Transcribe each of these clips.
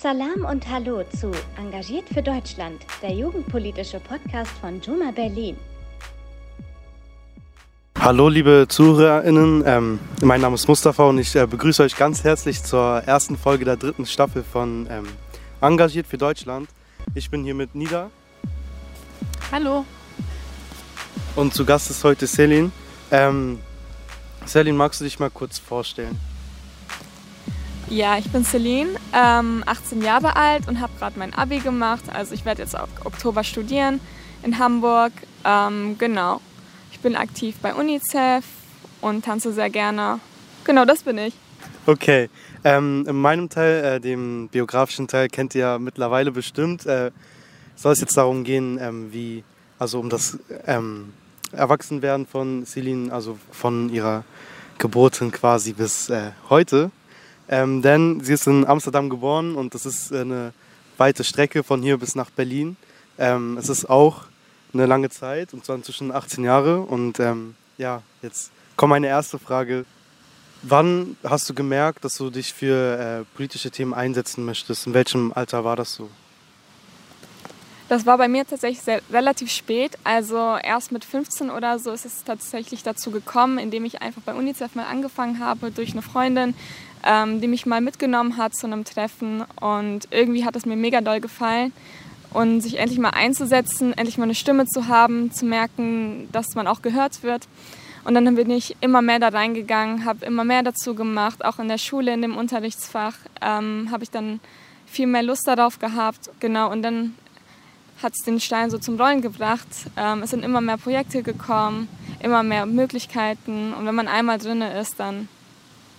Salam und Hallo zu Engagiert für Deutschland, der jugendpolitische Podcast von Juma Berlin. Hallo liebe ZuhörerInnen, ähm, mein Name ist Mustafa und ich äh, begrüße euch ganz herzlich zur ersten Folge der dritten Staffel von ähm, Engagiert für Deutschland. Ich bin hier mit Nida. Hallo. Und zu Gast ist heute Selin. Ähm, Selin, magst du dich mal kurz vorstellen? Ja, ich bin Celine, ähm, 18 Jahre alt und habe gerade mein Abi gemacht. Also ich werde jetzt ab Oktober studieren in Hamburg. Ähm, genau. Ich bin aktiv bei UNICEF und tanze sehr gerne. Genau, das bin ich. Okay. Ähm, in meinem Teil, äh, dem biografischen Teil, kennt ihr ja mittlerweile bestimmt. Äh, soll es jetzt darum gehen, ähm, wie, also um das ähm, Erwachsenwerden von Celine, also von ihrer Geburt quasi bis äh, heute. Ähm, denn sie ist in Amsterdam geboren und das ist eine weite Strecke von hier bis nach Berlin. Ähm, es ist auch eine lange Zeit, und zwar inzwischen 18 Jahre. Und ähm, ja, jetzt kommt meine erste Frage. Wann hast du gemerkt, dass du dich für äh, politische Themen einsetzen möchtest? In welchem Alter war das so? Das war bei mir tatsächlich sehr, relativ spät. Also erst mit 15 oder so ist es tatsächlich dazu gekommen, indem ich einfach bei UNICEF mal angefangen habe durch eine Freundin, ähm, die mich mal mitgenommen hat zu einem Treffen. Und irgendwie hat es mir mega doll gefallen. Und sich endlich mal einzusetzen, endlich mal eine Stimme zu haben, zu merken, dass man auch gehört wird. Und dann bin ich immer mehr da reingegangen, habe immer mehr dazu gemacht, auch in der Schule, in dem Unterrichtsfach ähm, habe ich dann viel mehr Lust darauf gehabt. Genau, und dann hat es den Stein so zum Rollen gebracht. Ähm, es sind immer mehr Projekte gekommen, immer mehr Möglichkeiten. Und wenn man einmal drin ist, dann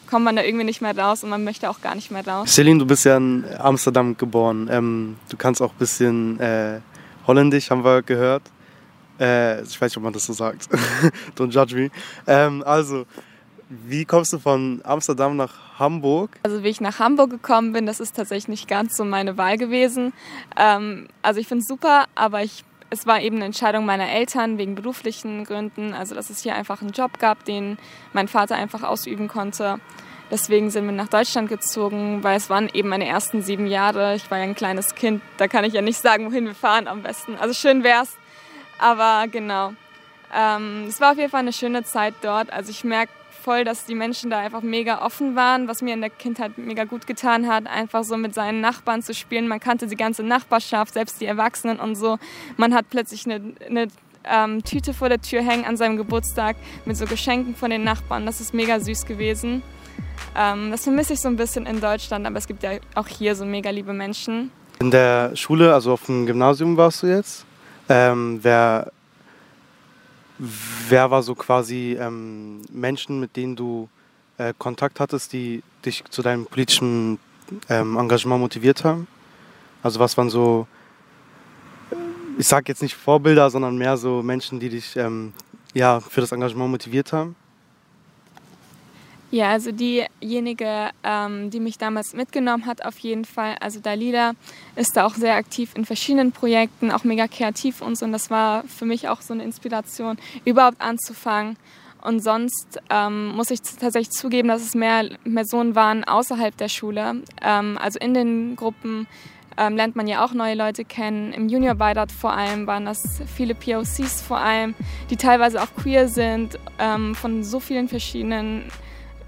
kommt man da irgendwie nicht mehr raus und man möchte auch gar nicht mehr raus. Celine, du bist ja in Amsterdam geboren. Ähm, du kannst auch ein bisschen äh, Holländisch, haben wir gehört. Äh, ich weiß nicht, ob man das so sagt. Don't judge me. Ähm, also, wie kommst du von Amsterdam nach Hamburg? Also wie ich nach Hamburg gekommen bin, das ist tatsächlich nicht ganz so meine Wahl gewesen. Ähm, also ich finde es super, aber ich es war eben eine Entscheidung meiner Eltern wegen beruflichen Gründen, also dass es hier einfach einen Job gab, den mein Vater einfach ausüben konnte. Deswegen sind wir nach Deutschland gezogen, weil es waren eben meine ersten sieben Jahre. Ich war ja ein kleines Kind, da kann ich ja nicht sagen, wohin wir fahren am besten. Also schön wär's, aber genau. Ähm, es war auf jeden Fall eine schöne Zeit dort. Also ich merke voll, dass die Menschen da einfach mega offen waren, was mir in der Kindheit mega gut getan hat, einfach so mit seinen Nachbarn zu spielen. Man kannte die ganze Nachbarschaft, selbst die Erwachsenen und so. Man hat plötzlich eine, eine ähm, Tüte vor der Tür hängen an seinem Geburtstag mit so Geschenken von den Nachbarn. Das ist mega süß gewesen. Ähm, das vermisse ich so ein bisschen in Deutschland, aber es gibt ja auch hier so mega liebe Menschen. In der Schule, also auf dem Gymnasium warst du jetzt. Ähm, wer Wer war so quasi ähm, Menschen, mit denen du äh, Kontakt hattest, die dich zu deinem politischen ähm, Engagement motiviert haben? Also was waren so, ich sag jetzt nicht Vorbilder, sondern mehr so Menschen, die dich ähm, ja, für das Engagement motiviert haben? Ja, also diejenige, ähm, die mich damals mitgenommen hat, auf jeden Fall, also Dalila, ist da auch sehr aktiv in verschiedenen Projekten, auch mega kreativ und so. Und das war für mich auch so eine Inspiration, überhaupt anzufangen. Und sonst ähm, muss ich tatsächlich zugeben, dass es mehr Personen waren außerhalb der Schule. Ähm, also in den Gruppen ähm, lernt man ja auch neue Leute kennen. Im Juniorbeirat vor allem waren das viele POCs vor allem, die teilweise auch queer sind, ähm, von so vielen verschiedenen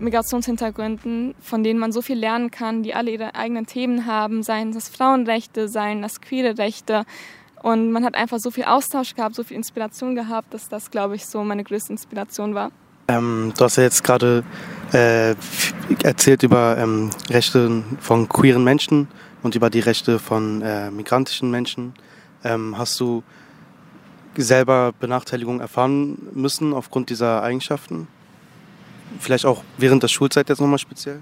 Migrationshintergründen, von denen man so viel lernen kann, die alle ihre eigenen Themen haben, seien das Frauenrechte, seien das queere Rechte. Und man hat einfach so viel Austausch gehabt, so viel Inspiration gehabt, dass das, glaube ich, so meine größte Inspiration war. Ähm, du hast ja jetzt gerade äh, erzählt über ähm, Rechte von queeren Menschen und über die Rechte von äh, migrantischen Menschen. Ähm, hast du selber Benachteiligung erfahren müssen aufgrund dieser Eigenschaften? Vielleicht auch während der Schulzeit jetzt nochmal speziell?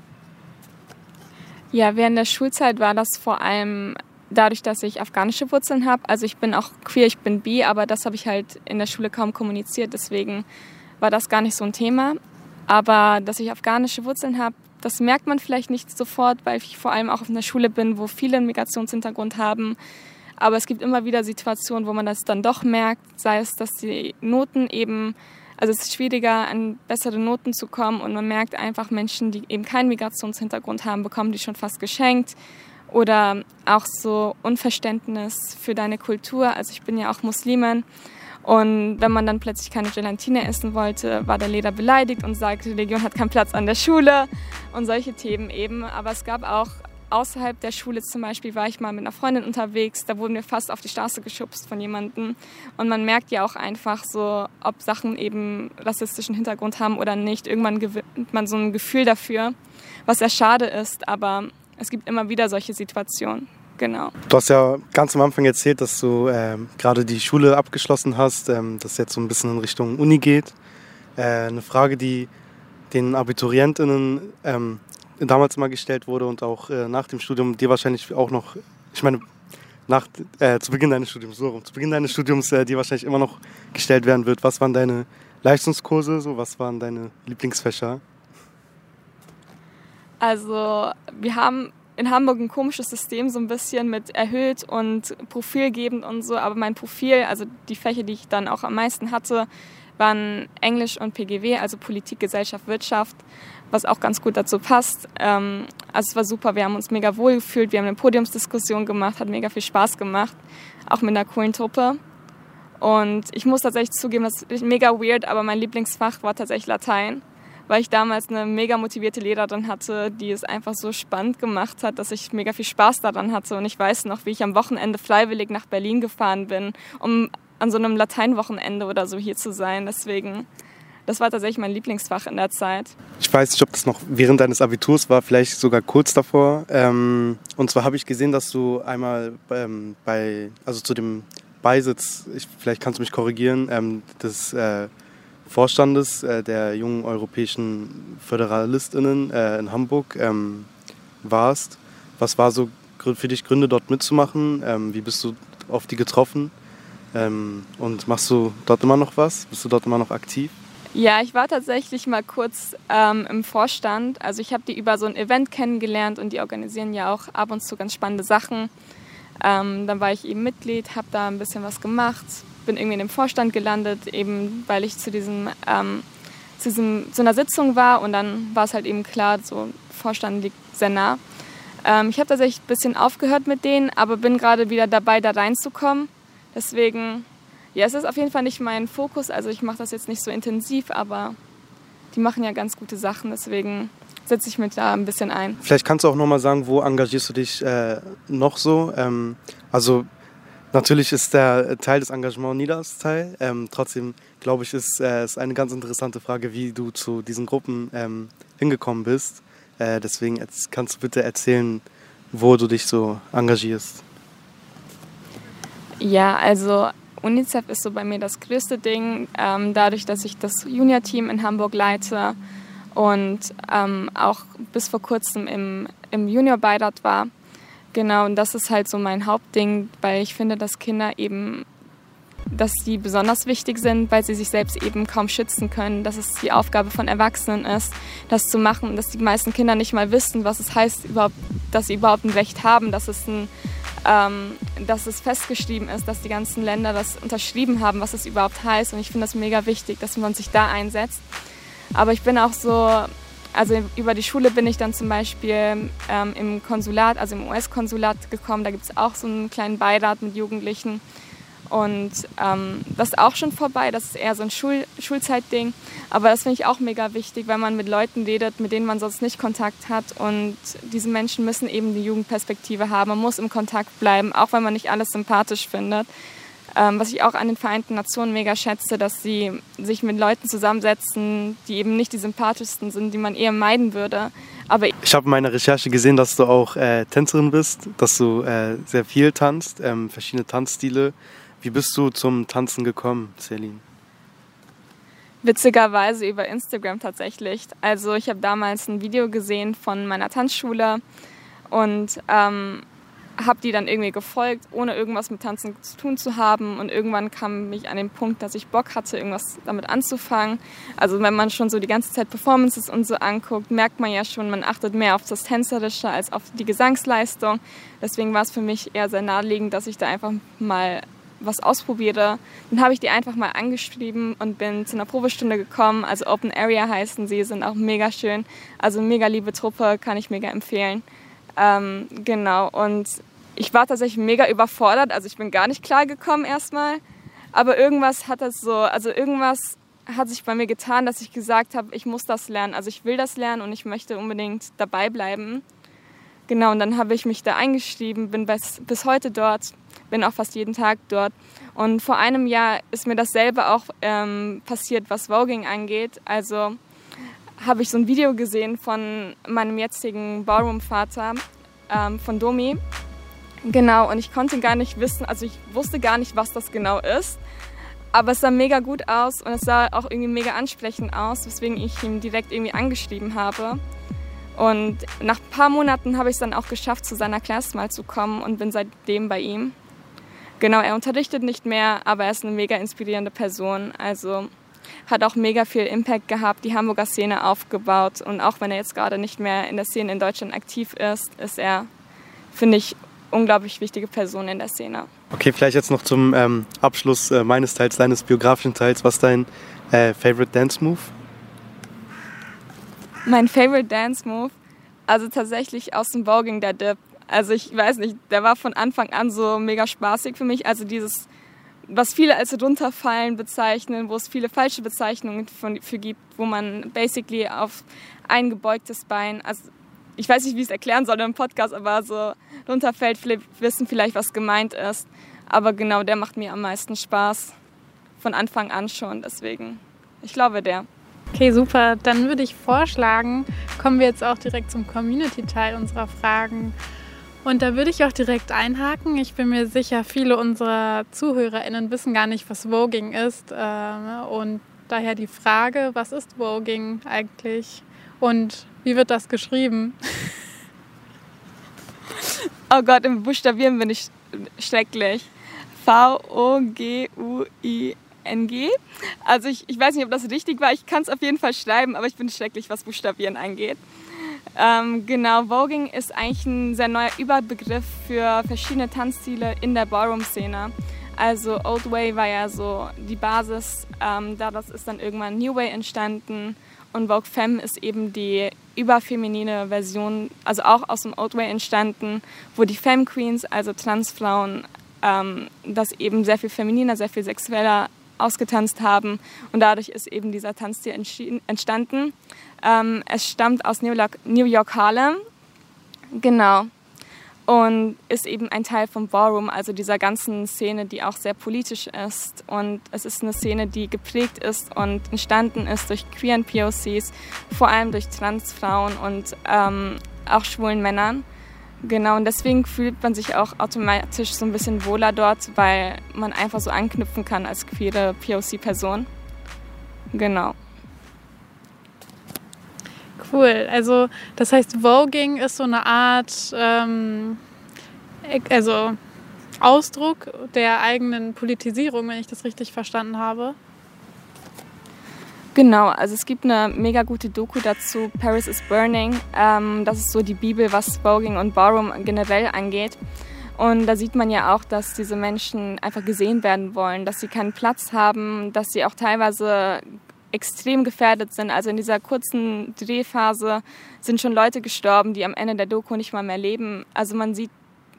Ja, während der Schulzeit war das vor allem dadurch, dass ich afghanische Wurzeln habe. Also ich bin auch queer, ich bin bi, aber das habe ich halt in der Schule kaum kommuniziert. Deswegen war das gar nicht so ein Thema. Aber dass ich afghanische Wurzeln habe, das merkt man vielleicht nicht sofort, weil ich vor allem auch auf einer Schule bin, wo viele einen Migrationshintergrund haben. Aber es gibt immer wieder Situationen, wo man das dann doch merkt, sei es, dass die Noten eben also es ist schwieriger, an bessere Noten zu kommen und man merkt einfach, Menschen, die eben keinen Migrationshintergrund haben, bekommen die schon fast geschenkt. Oder auch so Unverständnis für deine Kultur. Also ich bin ja auch Muslimin. Und wenn man dann plötzlich keine Gelatine essen wollte, war der Lehrer beleidigt und sagte, Religion hat keinen Platz an der Schule und solche Themen eben. Aber es gab auch außerhalb der Schule zum Beispiel war ich mal mit einer Freundin unterwegs, da wurden wir fast auf die Straße geschubst von jemandem. Und man merkt ja auch einfach so, ob Sachen eben rassistischen Hintergrund haben oder nicht. Irgendwann gewinnt man so ein Gefühl dafür, was sehr schade ist, aber es gibt immer wieder solche Situationen. Genau. Du hast ja ganz am Anfang erzählt, dass du äh, gerade die Schule abgeschlossen hast, ähm, dass jetzt so ein bisschen in Richtung Uni geht. Äh, eine Frage, die den AbiturientInnen ähm, damals mal gestellt wurde und auch äh, nach dem Studium dir wahrscheinlich auch noch, ich meine, nach, äh, zu Beginn deines Studiums, so zu Beginn deines Studiums äh, dir wahrscheinlich immer noch gestellt werden wird. Was waren deine Leistungskurse, so was waren deine Lieblingsfächer? Also wir haben in Hamburg ein komisches System, so ein bisschen mit erhöht und profilgebend und so, aber mein Profil, also die Fächer, die ich dann auch am meisten hatte, waren Englisch und PGW, also Politik, Gesellschaft, Wirtschaft was auch ganz gut dazu passt. Ähm, also es war super, wir haben uns mega wohl gefühlt, wir haben eine Podiumsdiskussion gemacht, hat mega viel Spaß gemacht, auch mit einer coolen Truppe. Und ich muss tatsächlich zugeben, das ist mega weird, aber mein Lieblingsfach war tatsächlich Latein, weil ich damals eine mega motivierte Lehrerin hatte, die es einfach so spannend gemacht hat, dass ich mega viel Spaß daran hatte. Und ich weiß noch, wie ich am Wochenende freiwillig nach Berlin gefahren bin, um an so einem Lateinwochenende oder so hier zu sein. Deswegen das war tatsächlich mein Lieblingsfach in der Zeit. Ich weiß nicht, ob das noch während deines Abiturs war, vielleicht sogar kurz davor. Ähm, und zwar habe ich gesehen, dass du einmal ähm, bei, also zu dem Beisitz, ich, vielleicht kannst du mich korrigieren, ähm, des äh, Vorstandes äh, der jungen europäischen FöderalistInnen äh, in Hamburg warst. Was war so für dich Gründe, dort mitzumachen? Wie bist du auf die getroffen? Und machst du dort immer noch was? Bist du dort immer noch aktiv? Ja, ich war tatsächlich mal kurz ähm, im Vorstand. Also ich habe die über so ein Event kennengelernt und die organisieren ja auch ab und zu ganz spannende Sachen. Ähm, dann war ich eben Mitglied, habe da ein bisschen was gemacht, bin irgendwie in dem Vorstand gelandet, eben weil ich zu diesem, ähm, zu, diesem zu einer Sitzung war und dann war es halt eben klar, so Vorstand liegt sehr nah. Ähm, ich habe tatsächlich ein bisschen aufgehört mit denen, aber bin gerade wieder dabei, da reinzukommen. Deswegen ja, es ist auf jeden Fall nicht mein Fokus. Also ich mache das jetzt nicht so intensiv, aber die machen ja ganz gute Sachen. Deswegen setze ich mich da ein bisschen ein. Vielleicht kannst du auch nochmal sagen, wo engagierst du dich äh, noch so? Ähm, also natürlich ist der Teil des Engagements nie das Teil. Ähm, trotzdem glaube ich, ist es äh, eine ganz interessante Frage, wie du zu diesen Gruppen ähm, hingekommen bist. Äh, deswegen jetzt kannst du bitte erzählen, wo du dich so engagierst. Ja, also UNICEF ist so bei mir das größte Ding, ähm, dadurch, dass ich das Junior-Team in Hamburg leite und ähm, auch bis vor kurzem im, im Junior-Beirat war. Genau, und das ist halt so mein Hauptding, weil ich finde, dass Kinder eben, dass sie besonders wichtig sind, weil sie sich selbst eben kaum schützen können, dass es die Aufgabe von Erwachsenen ist, das zu machen, dass die meisten Kinder nicht mal wissen, was es heißt, überhaupt, dass sie überhaupt ein Recht haben, dass es ein ähm, dass es festgeschrieben ist, dass die ganzen Länder das unterschrieben haben, was es überhaupt heißt. Und ich finde das mega wichtig, dass man sich da einsetzt. Aber ich bin auch so, also über die Schule bin ich dann zum Beispiel ähm, im Konsulat, also im US-Konsulat gekommen. Da gibt es auch so einen kleinen Beirat mit Jugendlichen. Und ähm, das ist auch schon vorbei, das ist eher so ein Schul Schulzeitding. Aber das finde ich auch mega wichtig, weil man mit Leuten redet, mit denen man sonst nicht Kontakt hat. Und diese Menschen müssen eben die Jugendperspektive haben. Man muss im Kontakt bleiben, auch wenn man nicht alles sympathisch findet. Ähm, was ich auch an den Vereinten Nationen mega schätze, dass sie sich mit Leuten zusammensetzen, die eben nicht die sympathischsten sind, die man eher meiden würde. Aber ich habe in meiner Recherche gesehen, dass du auch äh, Tänzerin bist, dass du äh, sehr viel tanzt, ähm, verschiedene Tanzstile. Wie bist du zum Tanzen gekommen, Celine? Witzigerweise über Instagram tatsächlich. Also ich habe damals ein Video gesehen von meiner Tanzschule und ähm, habe die dann irgendwie gefolgt, ohne irgendwas mit Tanzen zu tun zu haben. Und irgendwann kam ich an den Punkt, dass ich Bock hatte, irgendwas damit anzufangen. Also wenn man schon so die ganze Zeit Performances und so anguckt, merkt man ja schon, man achtet mehr auf das Tänzerische als auf die Gesangsleistung. Deswegen war es für mich eher sehr naheliegend, dass ich da einfach mal was ausprobiere, dann habe ich die einfach mal angeschrieben und bin zu einer Probestunde gekommen. Also Open Area heißen sie, sind auch mega schön. Also mega liebe Truppe, kann ich mega empfehlen. Ähm, genau, und ich war tatsächlich mega überfordert, also ich bin gar nicht klar gekommen erstmal. Aber irgendwas hat das so, also irgendwas hat sich bei mir getan, dass ich gesagt habe, ich muss das lernen. Also ich will das lernen und ich möchte unbedingt dabei bleiben. Genau, und dann habe ich mich da eingeschrieben, bin bis, bis heute dort, bin auch fast jeden Tag dort. Und vor einem Jahr ist mir dasselbe auch ähm, passiert, was Voging angeht. Also habe ich so ein Video gesehen von meinem jetzigen Ballroom-Vater, ähm, von Domi. Genau, und ich konnte gar nicht wissen, also ich wusste gar nicht, was das genau ist. Aber es sah mega gut aus und es sah auch irgendwie mega ansprechend aus, weswegen ich ihn direkt irgendwie angeschrieben habe. Und nach ein paar Monaten habe ich es dann auch geschafft, zu seiner Klasse mal zu kommen und bin seitdem bei ihm. Genau, er unterrichtet nicht mehr, aber er ist eine mega inspirierende Person. Also hat auch mega viel Impact gehabt, die Hamburger Szene aufgebaut. Und auch wenn er jetzt gerade nicht mehr in der Szene in Deutschland aktiv ist, ist er, finde ich, unglaublich wichtige Person in der Szene. Okay, vielleicht jetzt noch zum ähm, Abschluss äh, meines Teils, deines biografischen Teils. Was ist dein äh, Favorite Dance Move? Mein Favorite Dance Move? Also tatsächlich aus dem Voguing der Dip. Also ich weiß nicht, der war von Anfang an so mega spaßig für mich. Also dieses, was viele als runterfallen bezeichnen, wo es viele falsche Bezeichnungen für gibt, wo man basically auf ein gebeugtes Bein, also ich weiß nicht, wie ich es erklären soll im Podcast, aber so runterfällt, wissen vielleicht, was gemeint ist. Aber genau der macht mir am meisten Spaß. Von Anfang an schon, deswegen. Ich glaube der. Okay, super. Dann würde ich vorschlagen, kommen wir jetzt auch direkt zum Community-Teil unserer Fragen. Und da würde ich auch direkt einhaken. Ich bin mir sicher, viele unserer ZuhörerInnen wissen gar nicht, was Voging ist. Ähm, und daher die Frage, was ist Voging eigentlich? Und wie wird das geschrieben? Oh Gott, im Buchstabieren bin ich schrecklich. V-O-G-U-I-N-G. Also ich, ich weiß nicht, ob das richtig war. Ich kann es auf jeden Fall schreiben, aber ich bin schrecklich, was Buchstabieren angeht. Ähm, genau, Voging ist eigentlich ein sehr neuer Überbegriff für verschiedene Tanzstile in der Ballroom-Szene. Also Old Way war ja so die Basis, ähm, daraus ist dann irgendwann New Way entstanden und Vogue Femme ist eben die überfeminine Version, also auch aus dem Old Way entstanden, wo die Femme Queens, also Transfrauen, ähm, das eben sehr viel femininer, sehr viel sexueller ausgetanzt haben. Und dadurch ist eben dieser Tanzstil entstanden. Ähm, es stammt aus New York, New York Harlem. Genau und ist eben ein Teil vom Ballroom, also dieser ganzen Szene, die auch sehr politisch ist. Und es ist eine Szene, die geprägt ist und entstanden ist durch queeren POCs, vor allem durch Transfrauen und ähm, auch schwulen Männern. Genau, und deswegen fühlt man sich auch automatisch so ein bisschen wohler dort, weil man einfach so anknüpfen kann als queere POC-Person. Genau. Cool. Also das heißt, Voging ist so eine Art, ähm, also Ausdruck der eigenen Politisierung, wenn ich das richtig verstanden habe. Genau, also es gibt eine mega gute Doku dazu, Paris is Burning. Ähm, das ist so die Bibel, was Voging und Ballroom generell angeht. Und da sieht man ja auch, dass diese Menschen einfach gesehen werden wollen, dass sie keinen Platz haben, dass sie auch teilweise extrem gefährdet sind. Also in dieser kurzen Drehphase sind schon Leute gestorben, die am Ende der Doku nicht mal mehr leben. Also man sieht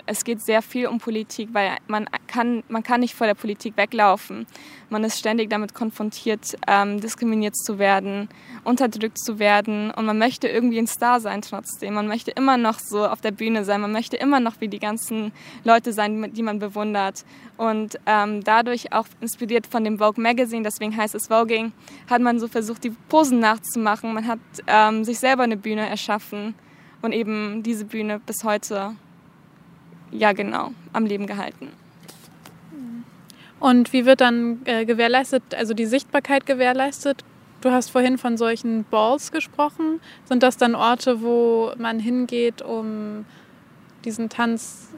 es geht sehr viel um Politik, weil man kann, man kann nicht vor der Politik weglaufen. Man ist ständig damit konfrontiert, ähm, diskriminiert zu werden, unterdrückt zu werden und man möchte irgendwie ein Star sein trotzdem. Man möchte immer noch so auf der Bühne sein, man möchte immer noch wie die ganzen Leute sein, die man bewundert. Und ähm, dadurch auch inspiriert von dem Vogue Magazine, deswegen heißt es Voging, hat man so versucht, die Posen nachzumachen. Man hat ähm, sich selber eine Bühne erschaffen und eben diese Bühne bis heute ja genau, am Leben gehalten. Und wie wird dann äh, gewährleistet, also die Sichtbarkeit gewährleistet? Du hast vorhin von solchen Balls gesprochen. Sind das dann Orte, wo man hingeht, um diesen Tanz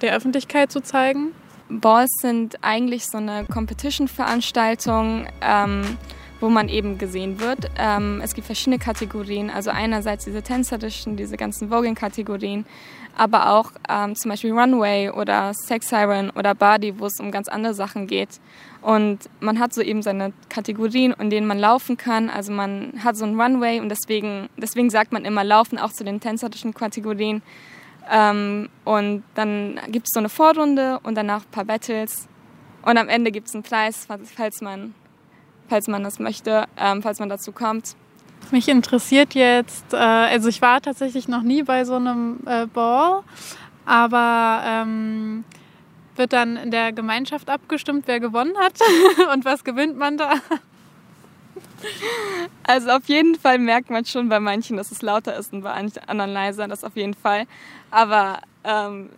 der Öffentlichkeit zu zeigen? Balls sind eigentlich so eine Competition-Veranstaltung, ähm, wo man eben gesehen wird. Ähm, es gibt verschiedene Kategorien, also einerseits diese tänzerischen, diese ganzen Voging-Kategorien, aber auch ähm, zum Beispiel Runway oder Sex Siren oder Body, wo es um ganz andere Sachen geht. Und man hat so eben seine Kategorien, in denen man laufen kann. Also man hat so ein Runway und deswegen, deswegen sagt man immer Laufen auch zu den tänzerischen Kategorien. Ähm, und dann gibt es so eine Vorrunde und danach ein paar Battles. Und am Ende gibt es einen Preis, falls man, falls man das möchte, ähm, falls man dazu kommt. Mich interessiert jetzt, äh, also ich war tatsächlich noch nie bei so einem äh, Ball, aber ähm, wird dann in der Gemeinschaft abgestimmt, wer gewonnen hat und was gewinnt man da? Also auf jeden Fall merkt man schon bei manchen, dass es lauter ist und bei anderen leiser, das auf jeden Fall. Aber ähm,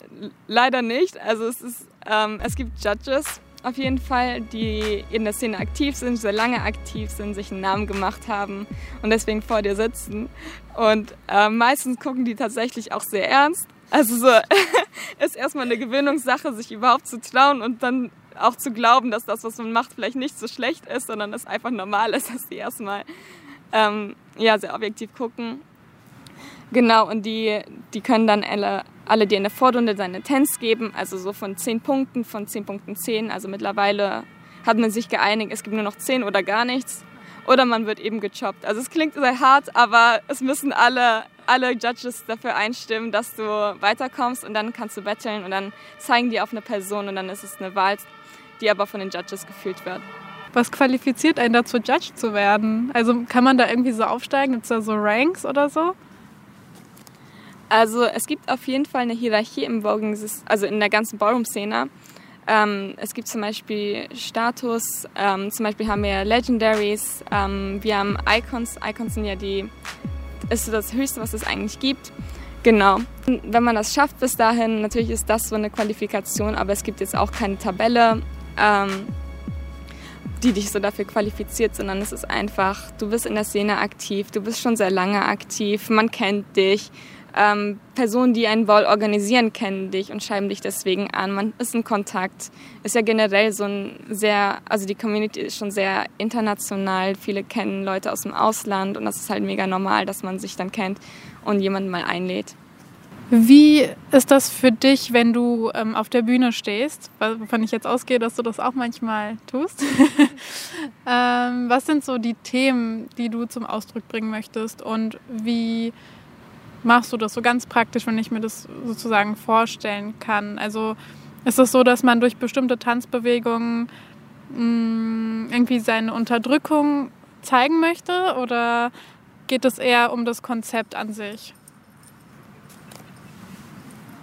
leider nicht. Also es, ist, ähm, es gibt Judges auf jeden Fall, die in der Szene aktiv sind, sehr lange aktiv sind, sich einen Namen gemacht haben und deswegen vor dir sitzen. Und äh, meistens gucken die tatsächlich auch sehr ernst. Also so ist erstmal eine Gewöhnungssache, sich überhaupt zu trauen und dann auch zu glauben, dass das, was man macht, vielleicht nicht so schlecht ist, sondern es einfach normal ist, dass die erstmal ähm, ja, sehr objektiv gucken. Genau, und die, die können dann alle, alle dir in der Vorrunde seine Tens geben, also so von 10 Punkten, von 10 Punkten 10. Also mittlerweile hat man sich geeinigt, es gibt nur noch 10 oder gar nichts. Oder man wird eben gechoppt. Also es klingt sehr hart, aber es müssen alle, alle Judges dafür einstimmen, dass du weiterkommst und dann kannst du betteln und dann zeigen die auf eine Person und dann ist es eine Wahl, die aber von den Judges gefühlt wird. Was qualifiziert einen dazu, Judge zu werden? Also kann man da irgendwie so aufsteigen? Gibt es da so Ranks oder so? Also es gibt auf jeden Fall eine Hierarchie im Voguing, also in der ganzen Ballroom-Szene. Ähm, es gibt zum Beispiel Status, ähm, zum Beispiel haben wir Legendaries, ähm, wir haben Icons. Icons sind ja die, ist so das Höchste, was es eigentlich gibt. Genau. Wenn man das schafft bis dahin, natürlich ist das so eine Qualifikation, aber es gibt jetzt auch keine Tabelle, ähm, die dich so dafür qualifiziert, sondern es ist einfach, du bist in der Szene aktiv, du bist schon sehr lange aktiv, man kennt dich ähm, Personen, die einen Ball organisieren, kennen dich und schreiben dich deswegen an. Man ist in Kontakt. Ist ja generell so ein sehr, also die Community ist schon sehr international. Viele kennen Leute aus dem Ausland und das ist halt mega normal, dass man sich dann kennt und jemanden mal einlädt. Wie ist das für dich, wenn du ähm, auf der Bühne stehst? Wovon ich jetzt ausgehe, dass du das auch manchmal tust. ähm, was sind so die Themen, die du zum Ausdruck bringen möchtest und wie machst du das so ganz praktisch, wenn ich mir das sozusagen vorstellen kann? Also ist es so, dass man durch bestimmte Tanzbewegungen mh, mm, irgendwie seine Unterdrückung zeigen möchte oder geht es eher um das Konzept an sich?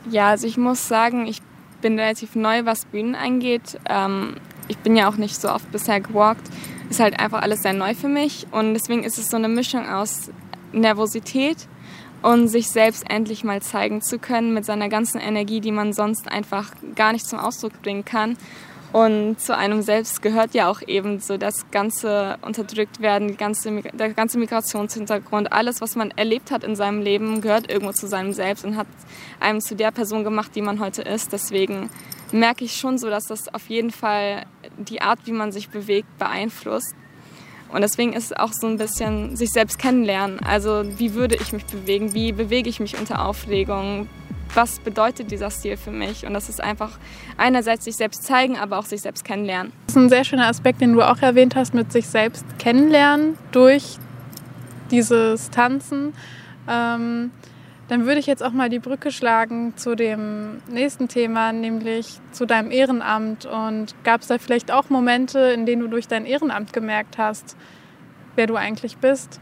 Ja, also ich muss sagen, ich bin relativ neu, was Bühnen angeht. Ähm, ich bin ja auch nicht so oft bisher gewalkt. Ist halt einfach alles sehr neu für mich und deswegen ist es so eine Mischung aus Nervosität und sich selbst endlich mal zeigen zu können mit seiner ganzen Energie, die man sonst einfach gar nicht zum Ausdruck bringen kann. Und zu einem selbst gehört ja auch eben so das ganze unterdrückt werden, ganze, der ganze Migrationshintergrund, alles, was man erlebt hat in seinem Leben, gehört irgendwo zu seinem Selbst und hat einem zu der Person gemacht, die man heute ist. Deswegen merke ich schon so, dass das auf jeden Fall die Art, wie man sich bewegt, beeinflusst. Und deswegen ist es auch so ein bisschen sich selbst kennenlernen. Also wie würde ich mich bewegen? Wie bewege ich mich unter Aufregung? Was bedeutet dieser Stil für mich? Und das ist einfach einerseits sich selbst zeigen, aber auch sich selbst kennenlernen. Das ist ein sehr schöner Aspekt, den du auch erwähnt hast, mit sich selbst kennenlernen durch dieses Tanzen. Ähm, dann würde ich jetzt auch mal die Brücke schlagen zu dem nächsten Thema, nämlich zu deinem Ehrenamt. Und gab es da vielleicht auch Momente, in denen du durch dein Ehrenamt gemerkt hast, wer du eigentlich bist?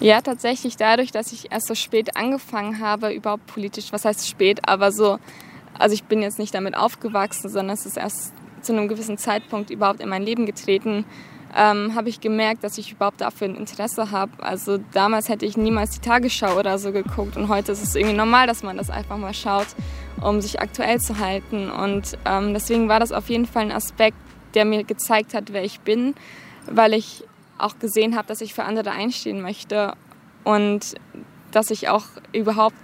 Ja, tatsächlich dadurch, dass ich erst so spät angefangen habe, überhaupt politisch, was heißt spät, aber so, also ich bin jetzt nicht damit aufgewachsen, sondern es ist erst zu einem gewissen Zeitpunkt überhaupt in mein Leben getreten, ähm, habe ich gemerkt, dass ich überhaupt dafür ein Interesse habe. Also damals hätte ich niemals die Tagesschau oder so geguckt und heute ist es irgendwie normal, dass man das einfach mal schaut, um sich aktuell zu halten. Und ähm, deswegen war das auf jeden Fall ein Aspekt, der mir gezeigt hat, wer ich bin, weil ich auch gesehen habe, dass ich für andere einstehen möchte und dass ich auch überhaupt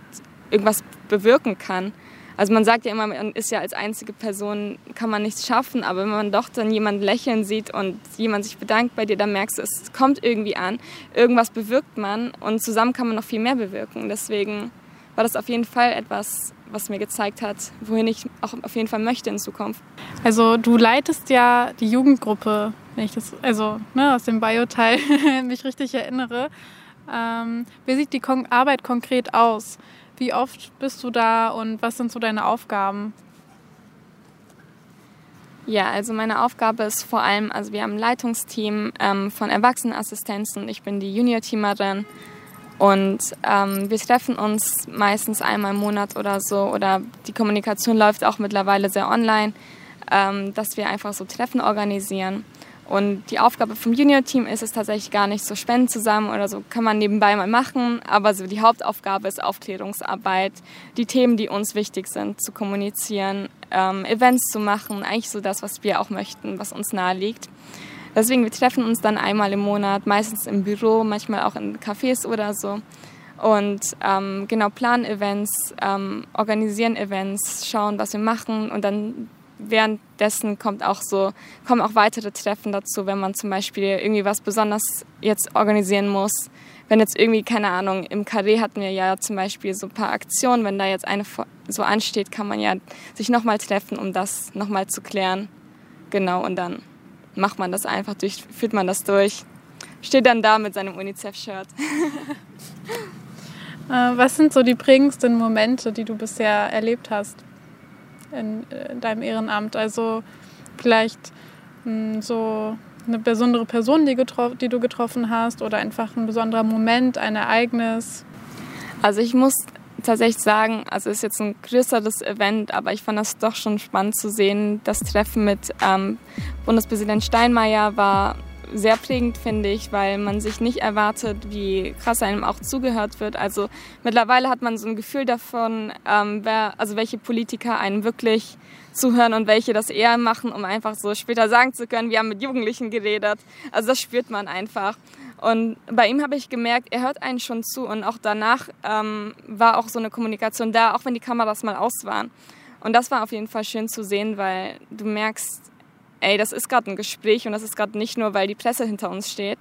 irgendwas bewirken kann. Also man sagt ja immer, man ist ja als einzige Person, kann man nichts schaffen, aber wenn man doch dann jemanden lächeln sieht und jemand sich bedankt bei dir, dann merkst du, es kommt irgendwie an, irgendwas bewirkt man und zusammen kann man noch viel mehr bewirken. Deswegen war das auf jeden Fall etwas, was mir gezeigt hat, wohin ich auch auf jeden Fall möchte in Zukunft. Also du leitest ja die Jugendgruppe, wenn ich das also ne, aus dem Bio-Teil mich richtig erinnere. Ähm, wie sieht die Kon Arbeit konkret aus? Wie oft bist du da und was sind so deine Aufgaben? Ja, also meine Aufgabe ist vor allem, also wir haben ein Leitungsteam ähm, von Erwachsenenassistenzen. Ich bin die Junior-Teamerin und ähm, wir treffen uns meistens einmal im Monat oder so oder die Kommunikation läuft auch mittlerweile sehr online, ähm, dass wir einfach so Treffen organisieren. Und die Aufgabe vom Junior-Team ist es tatsächlich gar nicht so Spenden zusammen oder so, kann man nebenbei mal machen. Aber so die Hauptaufgabe ist Aufklärungsarbeit, die Themen, die uns wichtig sind, zu kommunizieren, ähm, Events zu machen, eigentlich so das, was wir auch möchten, was uns nahe liegt. Deswegen, wir treffen uns dann einmal im Monat, meistens im Büro, manchmal auch in Cafés oder so. Und ähm, genau, planen Events, ähm, organisieren Events, schauen, was wir machen und dann währenddessen kommt auch so, kommen auch weitere Treffen dazu, wenn man zum Beispiel irgendwie was besonders jetzt organisieren muss. Wenn jetzt irgendwie, keine Ahnung, im Carré hatten wir ja zum Beispiel so ein paar Aktionen, wenn da jetzt eine so ansteht, kann man ja sich nochmal treffen, um das nochmal zu klären. Genau, und dann macht man das einfach durch, führt man das durch. Steht dann da mit seinem UNICEF-Shirt. Äh, was sind so die prägendsten Momente, die du bisher erlebt hast? In, in deinem Ehrenamt? Also vielleicht hm, so eine besondere Person, die, die du getroffen hast oder einfach ein besonderer Moment, ein Ereignis? Also ich muss tatsächlich sagen, also es ist jetzt ein größeres Event, aber ich fand das doch schon spannend zu sehen. Das Treffen mit ähm, Bundespräsident Steinmeier war sehr prägend, finde ich, weil man sich nicht erwartet, wie krass einem auch zugehört wird. Also mittlerweile hat man so ein Gefühl davon, ähm, wer, also welche Politiker einen wirklich zuhören und welche das eher machen, um einfach so später sagen zu können, wir haben mit Jugendlichen geredet. Also das spürt man einfach. Und bei ihm habe ich gemerkt, er hört einen schon zu und auch danach ähm, war auch so eine Kommunikation da, auch wenn die Kameras mal aus waren. Und das war auf jeden Fall schön zu sehen, weil du merkst, ey, das ist gerade ein Gespräch und das ist gerade nicht nur, weil die Presse hinter uns steht,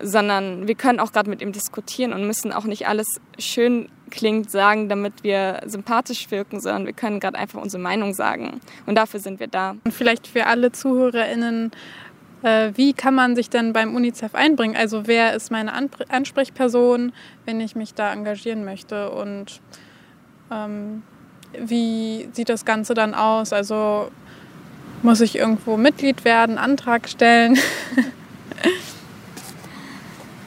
sondern wir können auch gerade mit ihm diskutieren und müssen auch nicht alles schön klingt sagen, damit wir sympathisch wirken, sondern wir können gerade einfach unsere Meinung sagen. Und dafür sind wir da. Und vielleicht für alle ZuhörerInnen, äh, wie kann man sich denn beim UNICEF einbringen? Also wer ist meine Ansprechperson, wenn ich mich da engagieren möchte? Und ähm, wie sieht das Ganze dann aus? Also muss ich irgendwo Mitglied werden, Antrag stellen?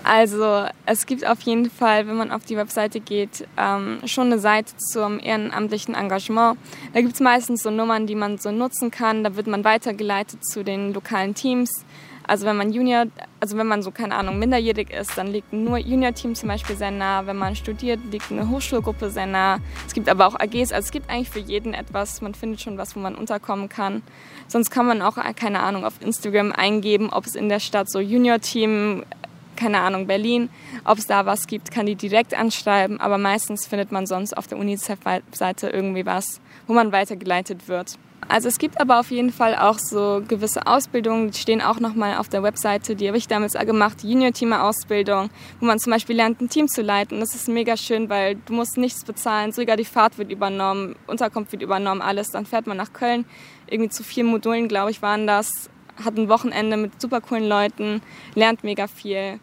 Also es gibt auf jeden Fall, wenn man auf die Webseite geht, ähm, schon eine Seite zum ehrenamtlichen Engagement. Da gibt es meistens so Nummern, die man so nutzen kann. Da wird man weitergeleitet zu den lokalen Teams. Also wenn man Junior, also wenn man so, keine Ahnung, minderjährig ist, dann liegt nur Junior-Team zum Beispiel sehr nah. Wenn man studiert, liegt eine Hochschulgruppe sehr nah. Es gibt aber auch AGs, also es gibt eigentlich für jeden etwas. Man findet schon was, wo man unterkommen kann. Sonst kann man auch, keine Ahnung, auf Instagram eingeben, ob es in der Stadt so Junior-Team, keine Ahnung, Berlin, ob es da was gibt, kann die direkt anschreiben. Aber meistens findet man sonst auf der UNICEF-Seite irgendwie was, wo man weitergeleitet wird. Also es gibt aber auf jeden Fall auch so gewisse Ausbildungen, die stehen auch nochmal auf der Webseite, die habe ich damals gemacht, Junior-Teamer-Ausbildung, wo man zum Beispiel lernt, ein Team zu leiten. Das ist mega schön, weil du musst nichts bezahlen, sogar die Fahrt wird übernommen, Unterkunft wird übernommen, alles. Dann fährt man nach Köln, irgendwie zu vier Modulen, glaube ich, waren das, hat ein Wochenende mit super coolen Leuten, lernt mega viel.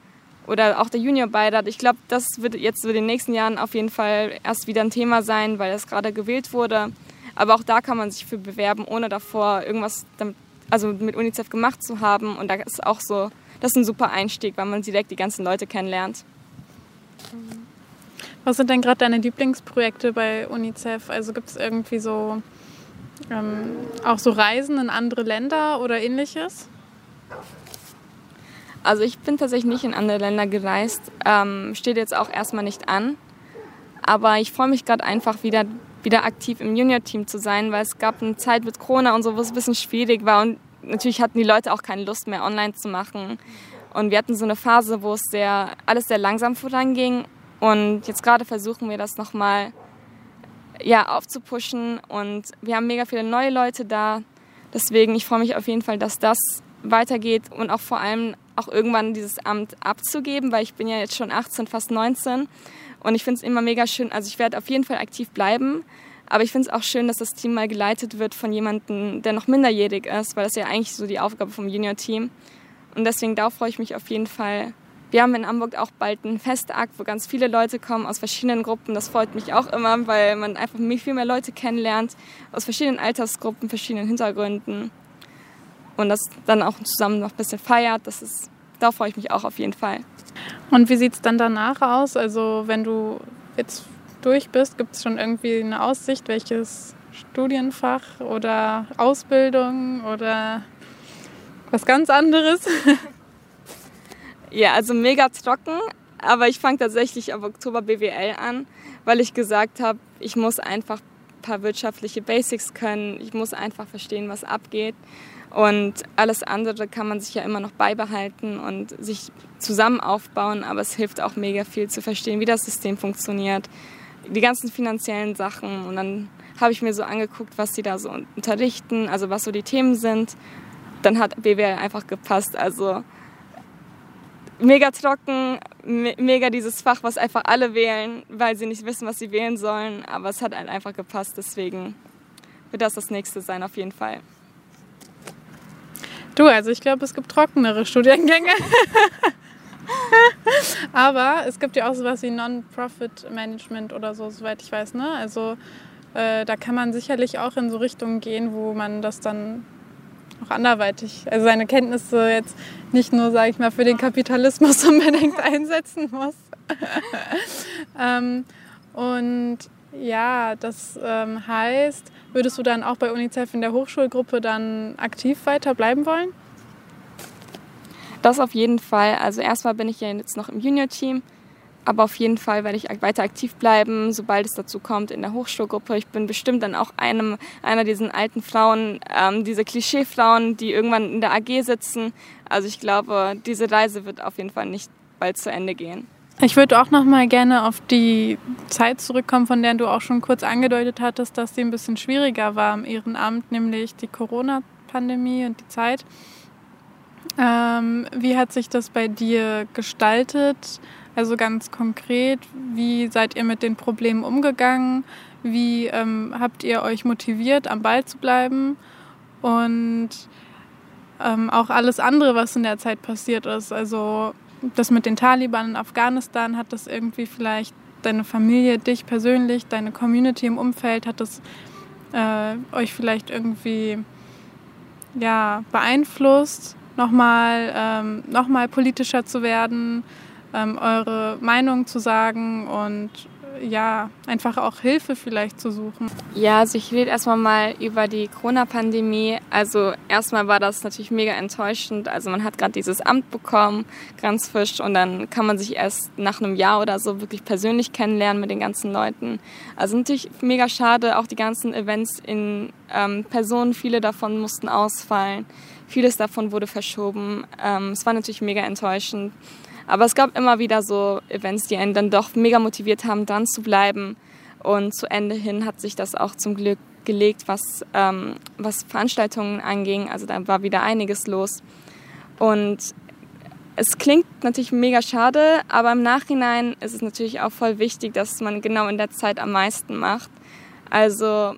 Oder auch der Junior-Beirat. Ich glaube, das wird jetzt in den nächsten Jahren auf jeden Fall erst wieder ein Thema sein, weil es gerade gewählt wurde. Aber auch da kann man sich für bewerben, ohne davor irgendwas damit, also mit UNICEF gemacht zu haben. Und da ist auch so, das ist ein super Einstieg, weil man direkt die ganzen Leute kennenlernt. Was sind denn gerade deine Lieblingsprojekte bei UNICEF? Also gibt es irgendwie so ähm, auch so Reisen in andere Länder oder ähnliches? Also ich bin tatsächlich nicht in andere Länder gereist, ähm, steht jetzt auch erstmal nicht an. Aber ich freue mich gerade einfach wieder wieder aktiv im Junior-Team zu sein, weil es gab eine Zeit mit Corona und so, wo es ein bisschen schwierig war und natürlich hatten die Leute auch keine Lust mehr online zu machen. Und wir hatten so eine Phase, wo es sehr, alles sehr langsam voranging und jetzt gerade versuchen wir das nochmal ja, aufzupushen und wir haben mega viele neue Leute da. Deswegen, ich freue mich auf jeden Fall, dass das weitergeht und auch vor allem auch irgendwann dieses Amt abzugeben, weil ich bin ja jetzt schon 18, fast 19 und ich finde es immer mega schön, also ich werde auf jeden Fall aktiv bleiben, aber ich finde es auch schön, dass das Team mal geleitet wird von jemandem, der noch minderjährig ist, weil das ja eigentlich so die Aufgabe vom Junior-Team. Und deswegen darauf freue ich mich auf jeden Fall, Wir haben in Hamburg auch bald einen Festakt, wo ganz viele Leute kommen aus verschiedenen Gruppen. Das freut mich auch immer, weil man einfach viel mehr Leute kennenlernt, aus verschiedenen Altersgruppen, verschiedenen Hintergründen. Und das dann auch zusammen noch ein bisschen feiert. Das ist, da freue ich mich auch auf jeden Fall. Und wie sieht es dann danach aus? Also wenn du jetzt durch bist, gibt es schon irgendwie eine Aussicht, welches Studienfach oder Ausbildung oder was ganz anderes? Ja, also mega trocken, aber ich fange tatsächlich ab Oktober BWL an, weil ich gesagt habe, ich muss einfach ein paar wirtschaftliche Basics können, ich muss einfach verstehen, was abgeht. Und alles andere kann man sich ja immer noch beibehalten und sich zusammen aufbauen, aber es hilft auch mega viel zu verstehen, wie das System funktioniert, die ganzen finanziellen Sachen. Und dann habe ich mir so angeguckt, was sie da so unterrichten, also was so die Themen sind. Dann hat BWL einfach gepasst. Also mega trocken, me mega dieses Fach, was einfach alle wählen, weil sie nicht wissen, was sie wählen sollen. Aber es hat halt einfach gepasst, deswegen wird das das nächste sein auf jeden Fall. Du, also ich glaube, es gibt trockenere Studiengänge. Aber es gibt ja auch sowas wie Non-Profit-Management oder so, soweit ich weiß. Ne? Also äh, da kann man sicherlich auch in so Richtungen gehen, wo man das dann auch anderweitig, also seine Kenntnisse jetzt nicht nur, sage ich mal, für den Kapitalismus unbedingt einsetzen muss. ähm, und ja, das ähm, heißt, würdest du dann auch bei UNICEF in der Hochschulgruppe dann aktiv weiter bleiben wollen? Das auf jeden Fall. Also erstmal bin ich ja jetzt noch im Junior-Team, aber auf jeden Fall werde ich weiter aktiv bleiben, sobald es dazu kommt in der Hochschulgruppe. Ich bin bestimmt dann auch einem, einer dieser alten Frauen, ähm, diese Klischee-Frauen, die irgendwann in der AG sitzen. Also ich glaube, diese Reise wird auf jeden Fall nicht bald zu Ende gehen. Ich würde auch noch mal gerne auf die Zeit zurückkommen, von der du auch schon kurz angedeutet hattest, dass sie ein bisschen schwieriger war im Ehrenamt, nämlich die Corona-Pandemie und die Zeit. Ähm, wie hat sich das bei dir gestaltet? Also ganz konkret, wie seid ihr mit den Problemen umgegangen? Wie ähm, habt ihr euch motiviert, am Ball zu bleiben? Und ähm, auch alles andere, was in der Zeit passiert ist. Also das mit den Taliban in Afghanistan, hat das irgendwie vielleicht deine Familie, dich persönlich, deine Community im Umfeld, hat das äh, euch vielleicht irgendwie ja, beeinflusst, nochmal ähm, noch politischer zu werden? ähm, eure Meinung zu sagen und ja, einfach auch Hilfe vielleicht zu suchen. Ja, also ich rede erstmal mal über die Corona-Pandemie. Also erstmal war das natürlich mega enttäuschend. Also man hat gerade dieses Amt bekommen, ganz frisch, und dann kann man sich erst nach einem Jahr oder so wirklich persönlich kennenlernen mit den ganzen Leuten. Also natürlich mega schade, auch die ganzen Events in ähm, Person, viele davon mussten ausfallen. Vieles davon wurde verschoben. Ähm, es war natürlich mega enttäuschend. Aber es gab immer wieder so Events, die einen dann doch mega motiviert haben, dran zu bleiben. Und zu Ende hin hat sich das auch zum Glück gelegt, was, ähm, was Veranstaltungen anging. Also da war wieder einiges los. Und es klingt natürlich mega schade, aber im Nachhinein ist es natürlich auch voll wichtig, dass man genau in der Zeit am meisten macht. Also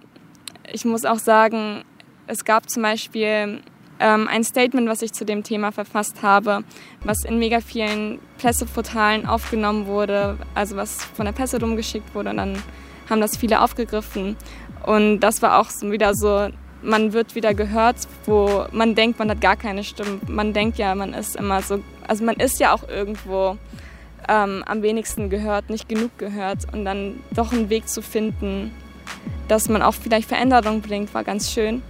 ich muss auch sagen, es gab zum Beispiel ähm, ein Statement, was ich zu dem Thema verfasst habe, was in mega vielen Presseportalen aufgenommen wurde, also was von der Presse rumgeschickt wurde und dann haben das viele aufgegriffen. Und das war auch wieder so, man wird wieder gehört, wo man denkt, man hat gar keine Stimme. Man denkt ja, man ist immer so, also man ist ja auch irgendwo ähm, am wenigsten gehört, nicht genug gehört und dann doch einen Weg zu finden, dass man auch vielleicht Veränderung bringt, war ganz schön.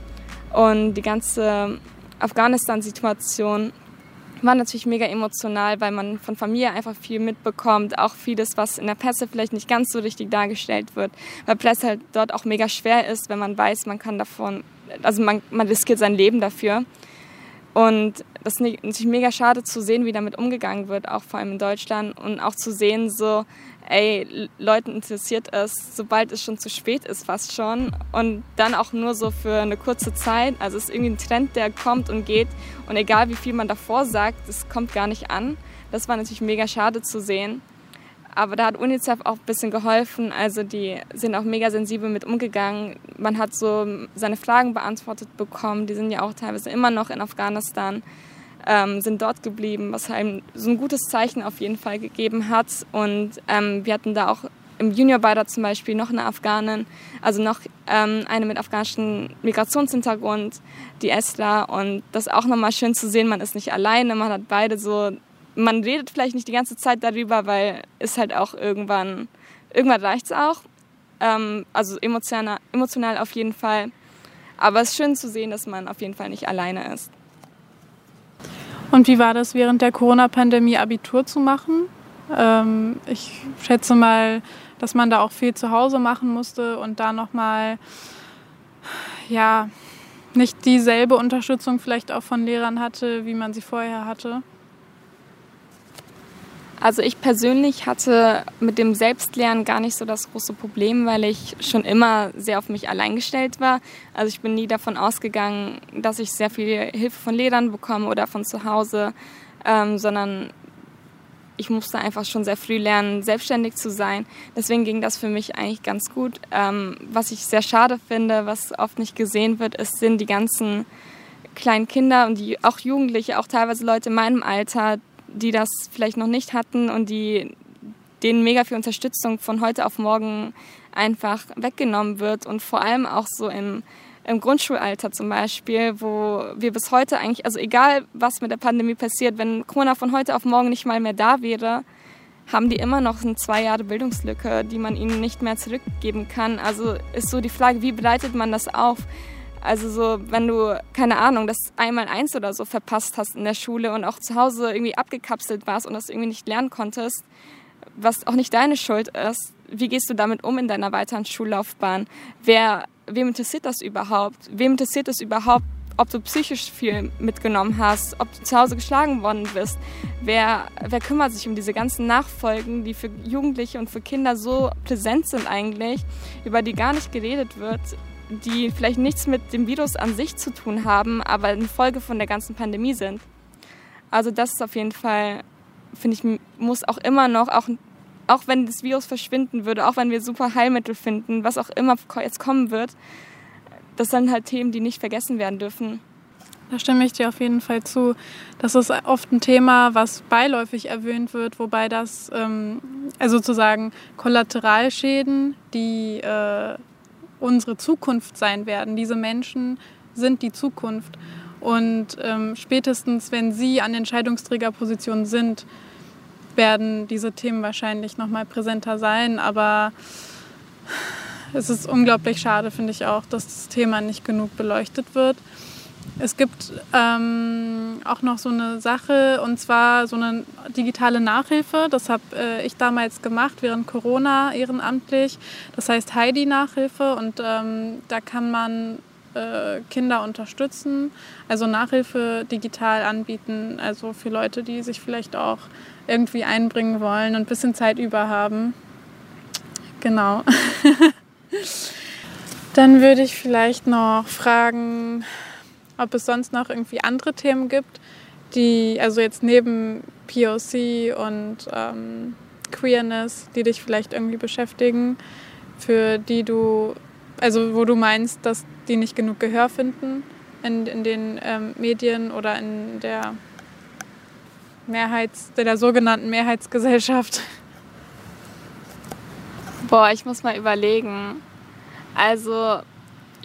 Und die ganze Afghanistan-Situation war natürlich mega emotional, weil man von Familie einfach viel mitbekommt, auch vieles, was in der Presse vielleicht nicht ganz so richtig dargestellt wird, weil Presse halt dort auch mega schwer ist, wenn man weiß, man kann davon, also man, man riskiert sein Leben dafür. Und das ist natürlich mega schade zu sehen, wie damit umgegangen wird, auch vor allem in Deutschland und auch zu sehen, so, ey, Leuten interessiert es, sobald es schon zu spät ist, fast schon. Und dann auch nur so für eine kurze Zeit. Also es ist irgendwie ein Trend, der kommt und geht. Und egal wie viel man davor sagt, es kommt gar nicht an. Das war natürlich mega schade zu sehen. Aber da hat UNICEF auch ein bisschen geholfen. Also die sind auch mega sensibel mit umgegangen. Man hat so seine Fragen beantwortet bekommen. Die sind ja auch teilweise immer noch in Afghanistan. ähm, sind dort geblieben, was einem so ein gutes Zeichen auf jeden Fall gegeben hat. Und ähm, wir hatten da auch im Juniorbeirat zum Beispiel noch eine Afghanin, also noch ähm, eine mit afghanischem Migrationshintergrund, die Esra. Und das ist auch nochmal schön zu sehen, man ist nicht alleine, man hat beide so, man redet vielleicht nicht die ganze Zeit darüber, weil es halt auch irgendwann, irgendwann reicht es auch. Ähm, also emotional, emotional auf jeden Fall. Aber es ist schön zu sehen, dass man auf jeden Fall nicht alleine ist. Und wie war das während der Corona-Pandemie Abitur zu machen? Ähm, ich schätze mal, dass man da auch viel zu Hause machen musste und da nochmal, ja, nicht dieselbe Unterstützung vielleicht auch von Lehrern hatte, wie man sie vorher hatte. Also ich persönlich hatte mit dem Selbstlernen gar nicht so das große Problem, weil ich schon immer sehr auf mich allein gestellt war. Also ich bin nie davon ausgegangen, dass ich sehr viel Hilfe von Lehrern bekomme oder von zu Hause, ähm, sondern ich musste einfach schon sehr früh lernen, selbstständig zu sein. Deswegen ging das für mich eigentlich ganz gut. Ähm, was ich sehr schade finde, was oft nicht gesehen wird, ist, sind die ganzen kleinen Kinder und die auch Jugendliche, auch teilweise Leute in meinem Alter, die das vielleicht noch nicht hatten und die denen mega viel Unterstützung von heute auf morgen einfach weggenommen wird und vor allem auch so im, im Grundschulalter zum Beispiel, wo wir bis heute eigentlich, also egal was mit der Pandemie passiert, wenn Corona von heute auf morgen nicht mal mehr da wäre, haben die immer noch eine zwei Jahre Bildungslücke, die man ihnen nicht mehr zurückgeben kann. Also ist so die Frage, wie bereitet man das auf? Also so, wenn du, keine Ahnung, das einmal eins oder so verpasst hast in der Schule und auch zu Hause irgendwie abgekapselt warst und das irgendwie nicht lernen konntest, was auch nicht deine Schuld ist, wie gehst du damit um in deiner weiteren Schullaufbahn? Wer, wem interessiert das überhaupt? Wem interessiert es überhaupt, ob du psychisch viel mitgenommen hast, ob du zu Hause geschlagen worden bist? Wer, wer kümmert sich um diese ganzen Nachfolgen, die für Jugendliche und für Kinder so präsent sind eigentlich, über die gar nicht geredet wird? Die vielleicht nichts mit dem Virus an sich zu tun haben, aber eine Folge von der ganzen Pandemie sind. Also das ist auf jeden Fall, finde ich, muss auch immer noch, auch, auch wenn das Virus verschwinden würde, auch wenn wir super Heilmittel finden, was auch immer jetzt kommen wird, das sind halt Themen, die nicht vergessen werden dürfen. Da stimme ich dir auf jeden Fall zu. Das ist oft ein Thema, was beiläufig erwähnt wird, wobei das ähm, also sozusagen Kollateralschäden, die äh, unsere Zukunft sein werden. Diese Menschen sind die Zukunft. Und ähm, spätestens, wenn sie an Entscheidungsträgerpositionen sind, werden diese Themen wahrscheinlich noch mal präsenter sein. Aber es ist unglaublich schade, finde ich auch, dass das Thema nicht genug beleuchtet wird. Es gibt ähm, auch noch so eine Sache und zwar so eine digitale Nachhilfe. Das habe äh, ich damals gemacht während Corona ehrenamtlich. Das heißt Heidi Nachhilfe und ähm, da kann man äh, Kinder unterstützen, also Nachhilfe digital anbieten, also für Leute, die sich vielleicht auch irgendwie einbringen wollen und ein bisschen Zeit über haben. Genau. Dann würde ich vielleicht noch fragen, ob es sonst noch irgendwie andere Themen gibt, die, also jetzt neben POC und ähm, Queerness, die dich vielleicht irgendwie beschäftigen, für die du, also wo du meinst, dass die nicht genug Gehör finden in, in den ähm, Medien oder in der Mehrheits, der sogenannten Mehrheitsgesellschaft? Boah, ich muss mal überlegen. Also